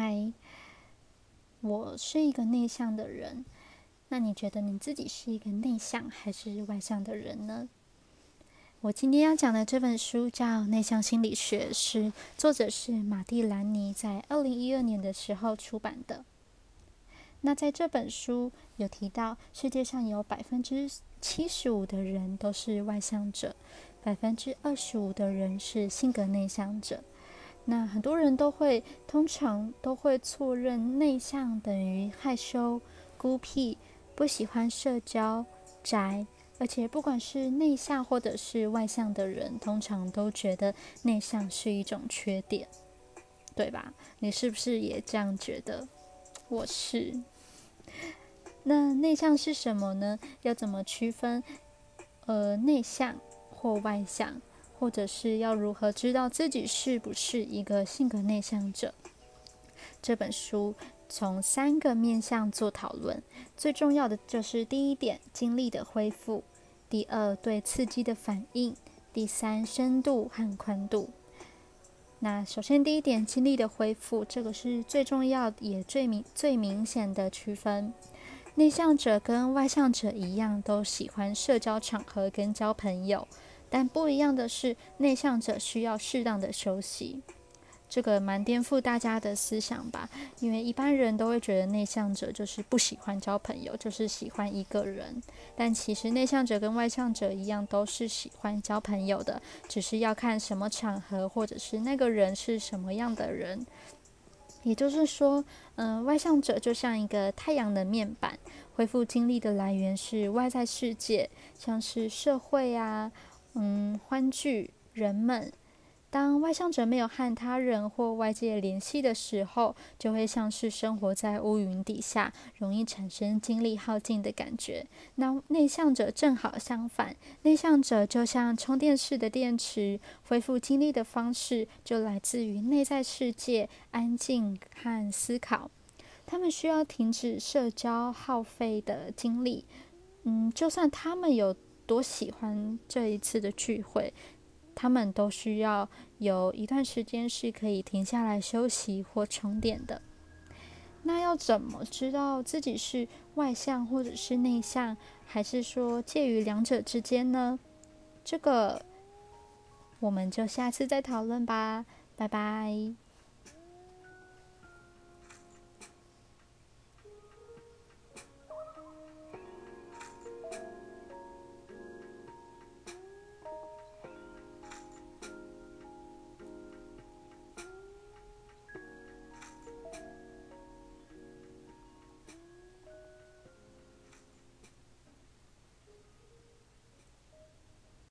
嗨，我是一个内向的人。那你觉得你自己是一个内向还是外向的人呢？我今天要讲的这本书叫《内向心理学》，是作者是马蒂兰尼在二零一二年的时候出版的。那在这本书有提到，世界上有百分之七十五的人都是外向者，百分之二十五的人是性格内向者。那很多人都会，通常都会错认内向等于害羞、孤僻、不喜欢社交、宅，而且不管是内向或者是外向的人，通常都觉得内向是一种缺点，对吧？你是不是也这样觉得？我是。那内向是什么呢？要怎么区分？呃，内向或外向？或者是要如何知道自己是不是一个性格内向者？这本书从三个面向做讨论，最重要的就是第一点，精力的恢复；第二，对刺激的反应；第三，深度和宽度。那首先第一点，精力的恢复，这个是最重要也最明最明显的区分。内向者跟外向者一样，都喜欢社交场合跟交朋友。但不一样的是，内向者需要适当的休息，这个蛮颠覆大家的思想吧？因为一般人都会觉得内向者就是不喜欢交朋友，就是喜欢一个人。但其实内向者跟外向者一样，都是喜欢交朋友的，只是要看什么场合，或者是那个人是什么样的人。也就是说，嗯，外向者就像一个太阳的面板，恢复精力的来源是外在世界，像是社会啊。嗯，欢聚人们。当外向者没有和他人或外界联系的时候，就会像是生活在乌云底下，容易产生精力耗尽的感觉。那内向者正好相反，内向者就像充电式的电池，恢复精力的方式就来自于内在世界、安静和思考。他们需要停止社交耗费的精力。嗯，就算他们有。多喜欢这一次的聚会，他们都需要有一段时间是可以停下来休息或充电的。那要怎么知道自己是外向或者是内向，还是说介于两者之间呢？这个我们就下次再讨论吧，拜拜。